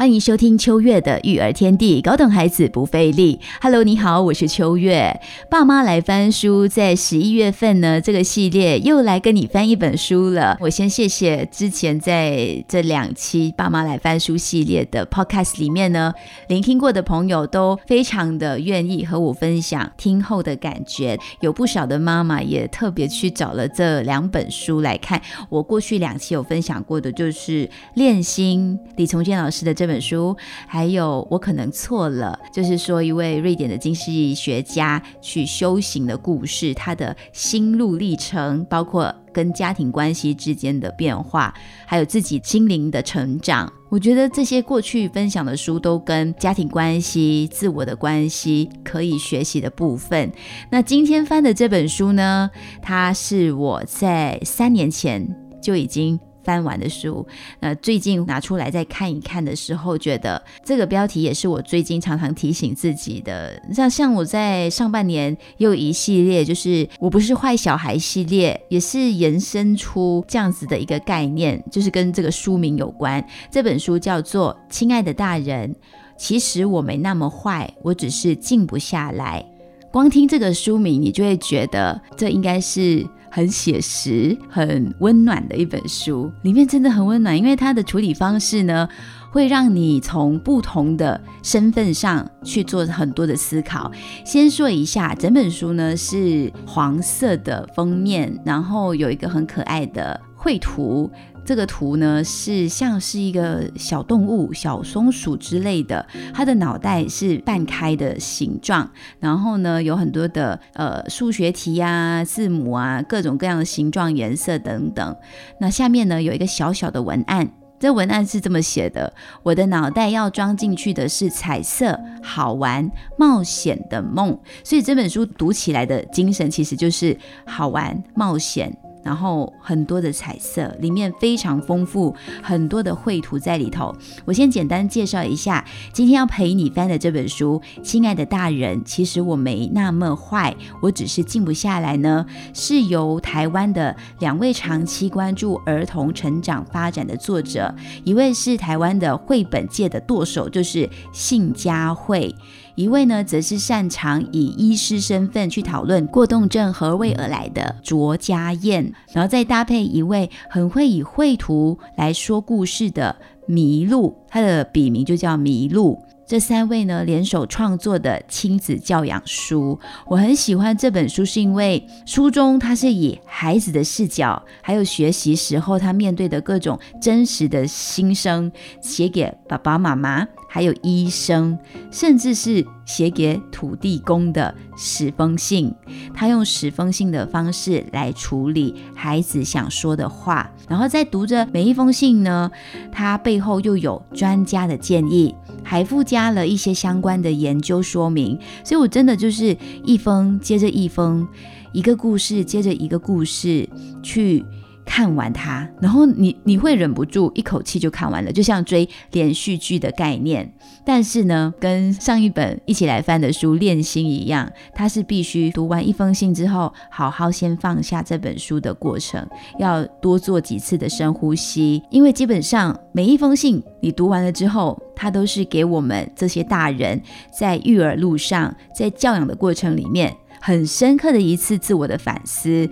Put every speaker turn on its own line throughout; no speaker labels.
欢迎收听秋月的育儿天地，高等孩子不费力。Hello，你好，我是秋月。爸妈来翻书，在十一月份呢，这个系列又来跟你翻一本书了。我先谢谢之前在这两期爸妈来翻书系列的 Podcast 里面呢，聆听过的朋友都非常的愿意和我分享听后的感觉。有不少的妈妈也特别去找了这两本书来看。我过去两期有分享过的，就是练心李从建老师的这。本书还有我可能错了，就是说一位瑞典的经济学家去修行的故事，他的心路历程，包括跟家庭关系之间的变化，还有自己心灵的成长。我觉得这些过去分享的书都跟家庭关系、自我的关系可以学习的部分。那今天翻的这本书呢，它是我在三年前就已经。翻完的书，那最近拿出来再看一看的时候，觉得这个标题也是我最近常常提醒自己的。像像我在上半年又一系列，就是我不是坏小孩系列，也是延伸出这样子的一个概念，就是跟这个书名有关。这本书叫做《亲爱的大人》，其实我没那么坏，我只是静不下来。光听这个书名，你就会觉得这应该是。很写实、很温暖的一本书，里面真的很温暖，因为它的处理方式呢，会让你从不同的身份上去做很多的思考。先说一下，整本书呢是黄色的封面，然后有一个很可爱的绘图。这个图呢是像是一个小动物，小松鼠之类的，它的脑袋是半开的形状，然后呢有很多的呃数学题啊、字母啊、各种各样的形状、颜色等等。那下面呢有一个小小的文案，这文案是这么写的：我的脑袋要装进去的是彩色、好玩、冒险的梦。所以这本书读起来的精神其实就是好玩、冒险。然后很多的彩色，里面非常丰富，很多的绘图在里头。我先简单介绍一下，今天要陪你翻的这本书，《亲爱的大人》，其实我没那么坏，我只是静不下来呢。是由台湾的两位长期关注儿童成长发展的作者，一位是台湾的绘本界的舵手，就是信佳慧。一位呢，则是擅长以医师身份去讨论过动症何为而来的卓家燕，然后再搭配一位很会以绘图来说故事的麋鹿，他的笔名就叫麋鹿。这三位呢联手创作的亲子教养书，我很喜欢这本书，是因为书中它是以孩子的视角，还有学习时候他面对的各种真实的心声，写给爸爸妈妈，还有医生，甚至是写给土地公的十封信。他用十封信的方式来处理孩子想说的话，然后在读着每一封信呢，他背后又有专家的建议。还附加了一些相关的研究说明，所以我真的就是一封接着一封，一个故事接着一个故事去。看完它，然后你你会忍不住一口气就看完了，就像追连续剧的概念。但是呢，跟上一本一起来翻的书《练心》一样，它是必须读完一封信之后，好好先放下这本书的过程，要多做几次的深呼吸，因为基本上每一封信你读完了之后，它都是给我们这些大人在育儿路上，在教养的过程里面。很深刻的一次自我的反思，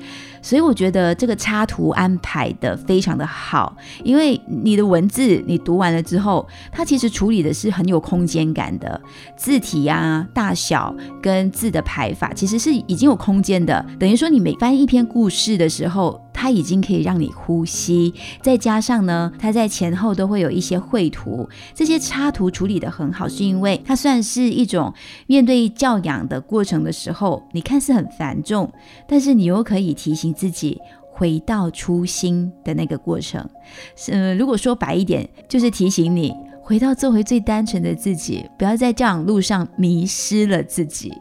所以我觉得这个插图安排的非常的好，因为你的。文字你读完了之后，它其实处理的是很有空间感的。字体啊、大小跟字的排法，其实是已经有空间的，等于说你每翻一篇故事的时候。它已经可以让你呼吸，再加上呢，它在前后都会有一些绘图，这些插图处理的很好，是因为它算是一种面对教养的过程的时候，你看似很繁重，但是你又可以提醒自己回到初心的那个过程。嗯，如果说白一点，就是提醒你回到做回最单纯的自己，不要在教养路上迷失了自己。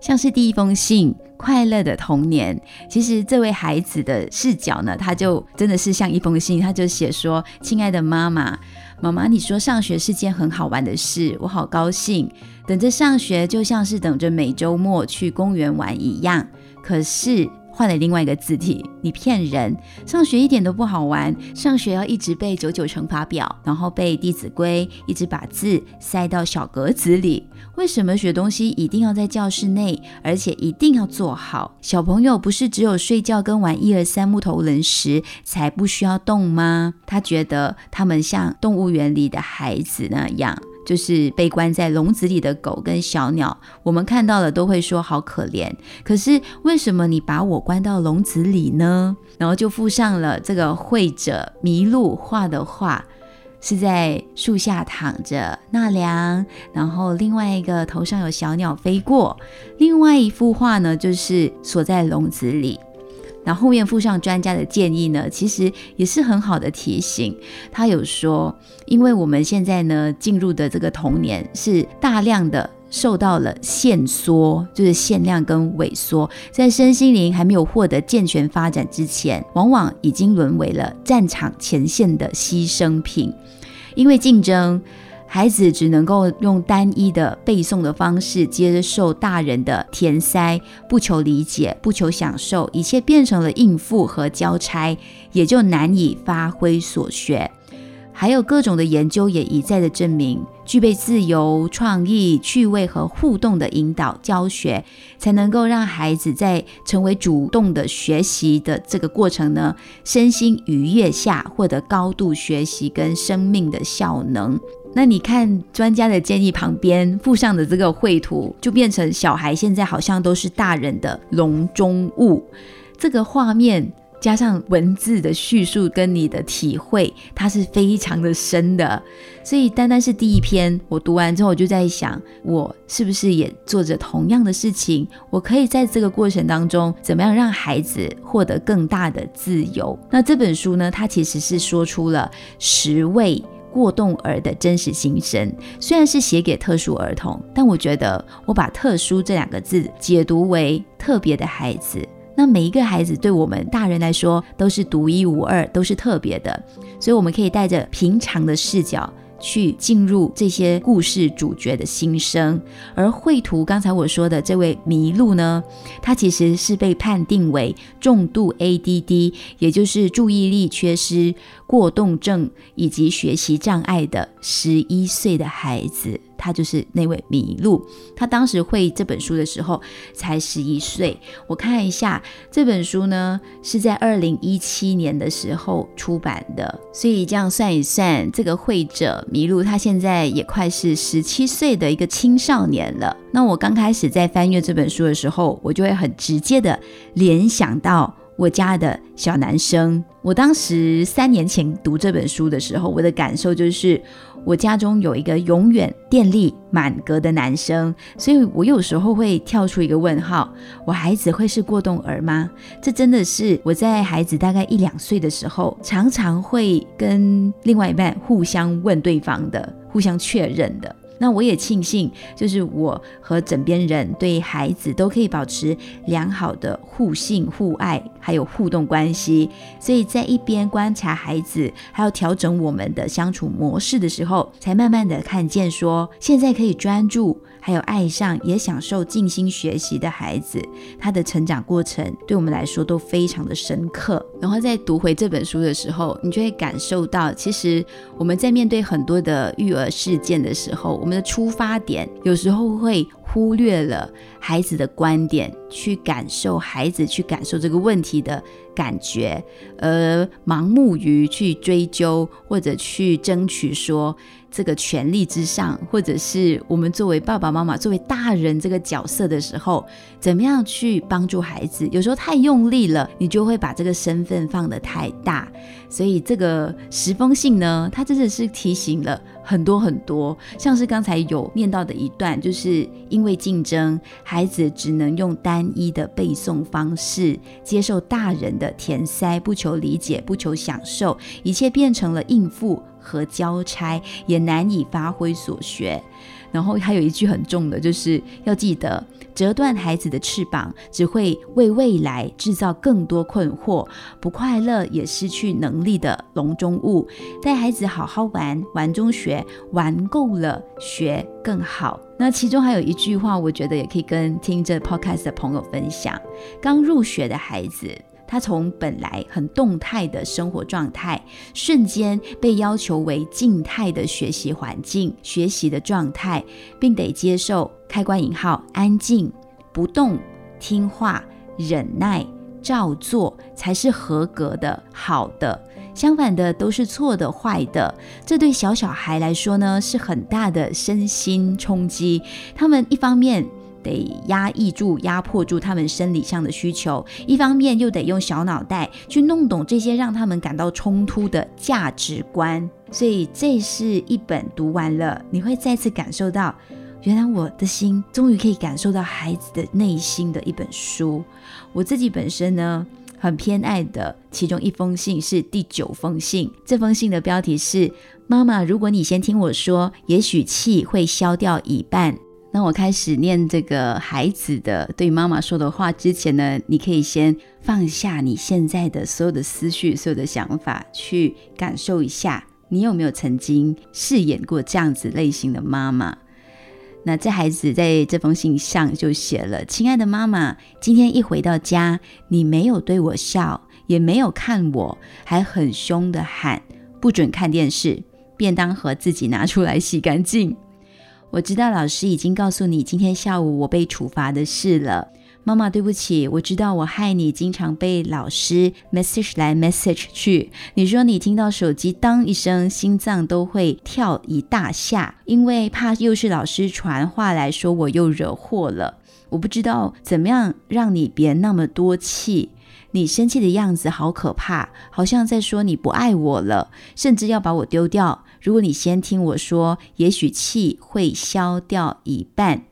像是第一封信。快乐的童年，其实这位孩子的视角呢，他就真的是像一封信，他就写说：“亲爱的妈妈。”妈妈，你说上学是件很好玩的事，我好高兴。等着上学，就像是等着每周末去公园玩一样。可是。换了另外一个字体，你骗人！上学一点都不好玩，上学要一直背九九乘法表，然后背《弟子规》，一直把字塞到小格子里。为什么学东西一定要在教室内，而且一定要做好？小朋友不是只有睡觉跟玩一二三木头人时才不需要动吗？他觉得他们像动物园里的孩子那样。就是被关在笼子里的狗跟小鸟，我们看到了都会说好可怜。可是为什么你把我关到笼子里呢？然后就附上了这个绘者麋鹿画的画，是在树下躺着纳凉，然后另外一个头上有小鸟飞过，另外一幅画呢就是锁在笼子里。然后后面附上专家的建议呢，其实也是很好的提醒。他有说，因为我们现在呢进入的这个童年是大量的受到了限缩，就是限量跟萎缩，在身心灵还没有获得健全发展之前，往往已经沦为了战场前线的牺牲品，因为竞争。孩子只能够用单一的背诵的方式接受大人的填塞，不求理解，不求享受，一切变成了应付和交差，也就难以发挥所学。还有各种的研究也一再的证明，具备自由、创意、趣味和互动的引导教学，才能够让孩子在成为主动的学习的这个过程呢，身心愉悦下获得高度学习跟生命的效能。那你看专家的建议旁边附上的这个绘图，就变成小孩现在好像都是大人的笼中物。这个画面加上文字的叙述跟你的体会，它是非常的深的。所以单单是第一篇，我读完之后，我就在想，我是不是也做着同样的事情？我可以在这个过程当中，怎么样让孩子获得更大的自由？那这本书呢，它其实是说出了十位。过动儿的真实心声，虽然是写给特殊儿童，但我觉得我把“特殊”这两个字解读为特别的孩子。那每一个孩子对我们大人来说都是独一无二，都是特别的，所以我们可以带着平常的视角。去进入这些故事主角的心声，而绘图刚才我说的这位麋鹿呢，他其实是被判定为重度 ADD，也就是注意力缺失、过动症以及学习障碍的十一岁的孩子。他就是那位麋鹿，他当时绘这本书的时候才十一岁。我看一下这本书呢，是在二零一七年的时候出版的，所以这样算一算，这个绘者麋鹿他现在也快是十七岁的一个青少年了。那我刚开始在翻阅这本书的时候，我就会很直接的联想到我家的小男生。我当时三年前读这本书的时候，我的感受就是。我家中有一个永远电力满格的男生，所以我有时候会跳出一个问号：我孩子会是过动儿吗？这真的是我在孩子大概一两岁的时候，常常会跟另外一半互相问对方的，互相确认的。那我也庆幸，就是我和枕边人对孩子都可以保持良好的互信互爱，还有互动关系。所以在一边观察孩子，还要调整我们的相处模式的时候，才慢慢的看见说，现在可以专注。还有爱上也享受静心学习的孩子，他的成长过程对我们来说都非常的深刻。然后在读回这本书的时候，你就会感受到，其实我们在面对很多的育儿事件的时候，我们的出发点有时候会。忽略了孩子的观点，去感受孩子去感受这个问题的感觉，而盲目于去追究或者去争取说这个权利之上，或者是我们作为爸爸妈妈、作为大人这个角色的时候，怎么样去帮助孩子？有时候太用力了，你就会把这个身份放得太大。所以这个十封信呢，它真的是提醒了。很多很多，像是刚才有念到的一段，就是因为竞争，孩子只能用单一的背诵方式接受大人的填塞，不求理解，不求享受，一切变成了应付和交差，也难以发挥所学。然后还有一句很重的，就是要记得折断孩子的翅膀，只会为未来制造更多困惑。不快乐也失去能力的笼中物，带孩子好好玩，玩中学，玩够了学更好。那其中还有一句话，我觉得也可以跟听着 podcast 的朋友分享：刚入学的孩子。他从本来很动态的生活状态，瞬间被要求为静态的学习环境、学习的状态，并得接受开关引号安静、不动、听话、忍耐、照做才是合格的、好的。相反的都是错的、坏的。这对小小孩来说呢，是很大的身心冲击。他们一方面。得压抑住、压迫住他们生理上的需求，一方面又得用小脑袋去弄懂这些让他们感到冲突的价值观。所以，这是一本读完了，你会再次感受到，原来我的心终于可以感受到孩子的内心的一本书。我自己本身呢，很偏爱的其中一封信是第九封信，这封信的标题是：妈妈，如果你先听我说，也许气会消掉一半。那我开始念这个孩子的对妈妈说的话之前呢，你可以先放下你现在的所有的思绪、所有的想法，去感受一下，你有没有曾经饰演过这样子类型的妈妈？那这孩子在这封信上就写了：“亲爱的妈妈，今天一回到家，你没有对我笑，也没有看我，还很凶的喊不准看电视，便当盒自己拿出来洗干净。”我知道老师已经告诉你今天下午我被处罚的事了，妈妈，对不起。我知道我害你经常被老师 message 来 message 去。你说你听到手机当一声，心脏都会跳一大下，因为怕又是老师传话来说我又惹祸了。我不知道怎么样让你别那么多气。你生气的样子好可怕，好像在说你不爱我了，甚至要把我丢掉。如果你先听我说，也许气会消掉一半。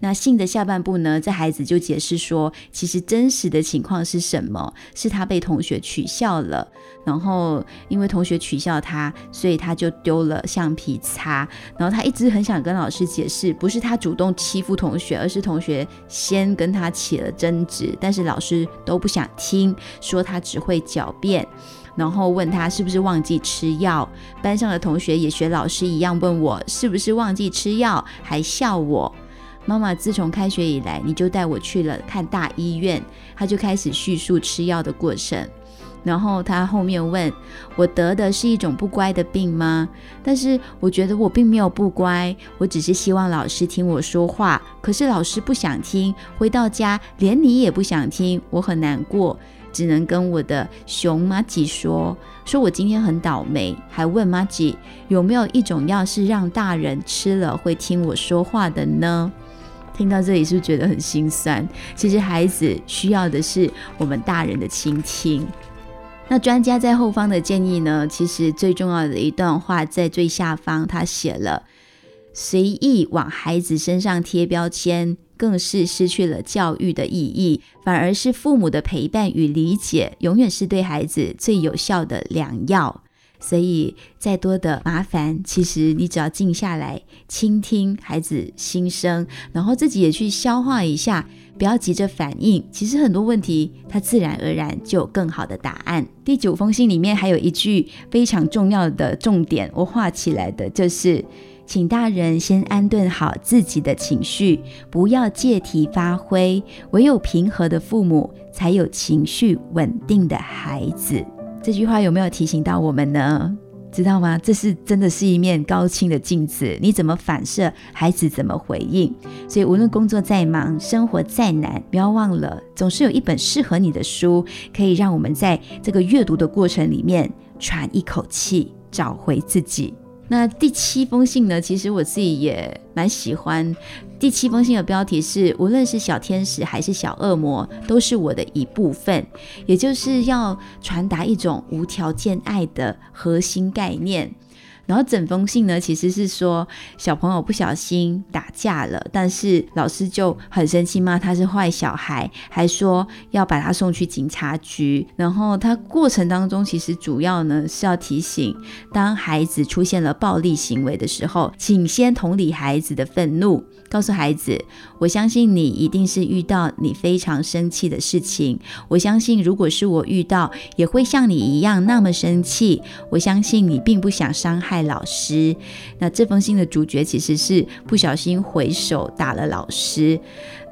那信的下半部呢？这孩子就解释说，其实真实的情况是什么？是他被同学取笑了，然后因为同学取笑他，所以他就丢了橡皮擦。然后他一直很想跟老师解释，不是他主动欺负同学，而是同学先跟他起了争执，但是老师都不想听，说他只会狡辩，然后问他是不是忘记吃药。班上的同学也学老师一样问我是不是忘记吃药，还笑我。妈妈，自从开学以来，你就带我去了看大医院。他就开始叙述吃药的过程，然后他后面问我得的是一种不乖的病吗？但是我觉得我并没有不乖，我只是希望老师听我说话。可是老师不想听，回到家连你也不想听，我很难过，只能跟我的熊妈吉说，说我今天很倒霉，还问妈吉有没有一种药是让大人吃了会听我说话的呢？听到这里是不是觉得很心酸？其实孩子需要的是我们大人的倾听。那专家在后方的建议呢？其实最重要的一段话在最下方，他写了：随意往孩子身上贴标签，更是失去了教育的意义，反而是父母的陪伴与理解，永远是对孩子最有效的良药。所以，再多的麻烦，其实你只要静下来，倾听孩子心声，然后自己也去消化一下，不要急着反应。其实很多问题，它自然而然就有更好的答案。第九封信里面还有一句非常重要的重点，我画起来的就是：请大人先安顿好自己的情绪，不要借题发挥。唯有平和的父母，才有情绪稳定的孩子。这句话有没有提醒到我们呢？知道吗？这是真的是一面高清的镜子，你怎么反射，孩子怎么回应。所以无论工作再忙，生活再难，不要忘了，总是有一本适合你的书，可以让我们在这个阅读的过程里面喘一口气，找回自己。那第七封信呢？其实我自己也蛮喜欢。第七封信的标题是：无论是小天使还是小恶魔，都是我的一部分。也就是要传达一种无条件爱的核心概念。然后整封信呢，其实是说小朋友不小心打架了，但是老师就很生气，骂他是坏小孩，还说要把他送去警察局。然后他过程当中，其实主要呢是要提醒，当孩子出现了暴力行为的时候，请先同理孩子的愤怒，告诉孩子，我相信你一定是遇到你非常生气的事情。我相信如果是我遇到，也会像你一样那么生气。我相信你并不想伤害老师。那这封信的主角其实是不小心回手打了老师。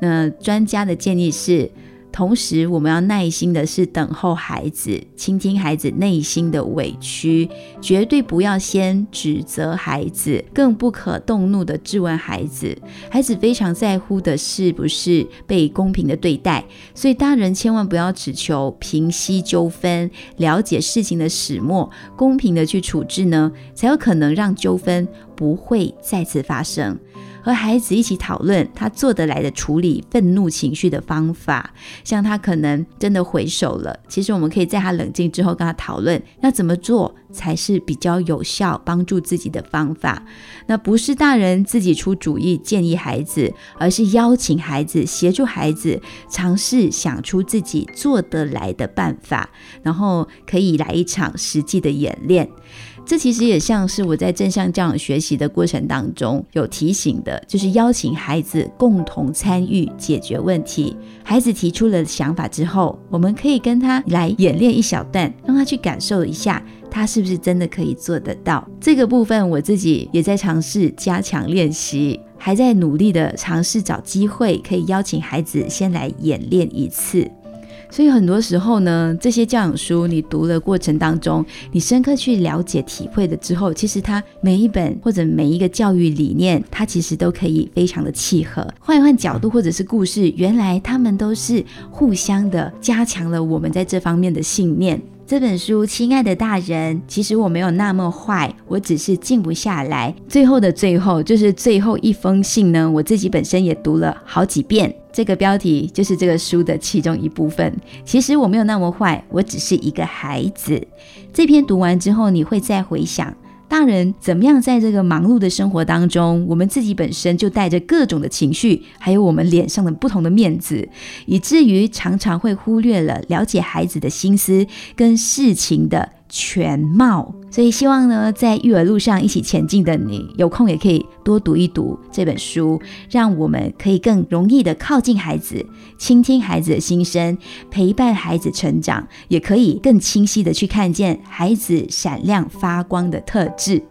那专家的建议是。同时，我们要耐心的是等候孩子，倾听孩子内心的委屈，绝对不要先指责孩子，更不可动怒的质问孩子。孩子非常在乎的是不是被公平的对待，所以大人千万不要只求平息纠纷，了解事情的始末，公平的去处置呢，才有可能让纠纷不会再次发生。和孩子一起讨论他做得来的处理愤怒情绪的方法，像他可能真的回手了，其实我们可以在他冷静之后跟他讨论，要怎么做才是比较有效帮助自己的方法。那不是大人自己出主意建议孩子，而是邀请孩子协助孩子尝试想出自己做得来的办法，然后可以来一场实际的演练。这其实也像是我在正向教养学习的过程当中有提醒的，就是邀请孩子共同参与解决问题。孩子提出了想法之后，我们可以跟他来演练一小段，让他去感受一下，他是不是真的可以做得到。这个部分我自己也在尝试加强练习，还在努力的尝试找机会，可以邀请孩子先来演练一次。所以很多时候呢，这些教养书你读的过程当中，你深刻去了解、体会了之后，其实它每一本或者每一个教育理念，它其实都可以非常的契合。换一换角度或者是故事，原来他们都是互相的加强了我们在这方面的信念。这本书，亲爱的大人，其实我没有那么坏，我只是静不下来。最后的最后，就是最后一封信呢，我自己本身也读了好几遍。这个标题就是这个书的其中一部分。其实我没有那么坏，我只是一个孩子。这篇读完之后，你会再回想，大人怎么样在这个忙碌的生活当中，我们自己本身就带着各种的情绪，还有我们脸上的不同的面子，以至于常常会忽略了了解孩子的心思跟事情的。全貌，所以希望呢，在育儿路上一起前进的你，有空也可以多读一读这本书，让我们可以更容易的靠近孩子，倾听孩子的心声，陪伴孩子成长，也可以更清晰的去看见孩子闪亮发光的特质。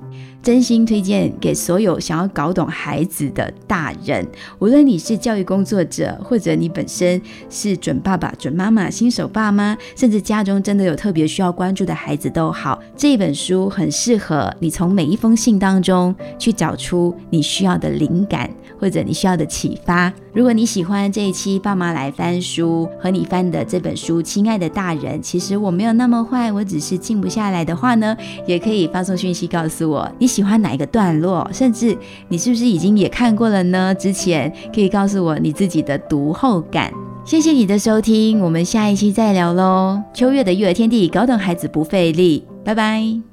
真心推荐给所有想要搞懂孩子的大人，无论你是教育工作者，或者你本身是准爸爸、准妈妈、新手爸妈，甚至家中真的有特别需要关注的孩子都好，这本书很适合你从每一封信当中去找出你需要的灵感，或者你需要的启发。如果你喜欢这一期爸妈来翻书和你翻的这本书，亲爱的大人，其实我没有那么坏，我只是静不下来的话呢，也可以发送讯息告诉我你。喜欢哪一个段落？甚至你是不是已经也看过了呢？之前可以告诉我你自己的读后感。谢谢你的收听，我们下一期再聊喽。秋月的育儿天地，搞懂孩子不费力，拜拜。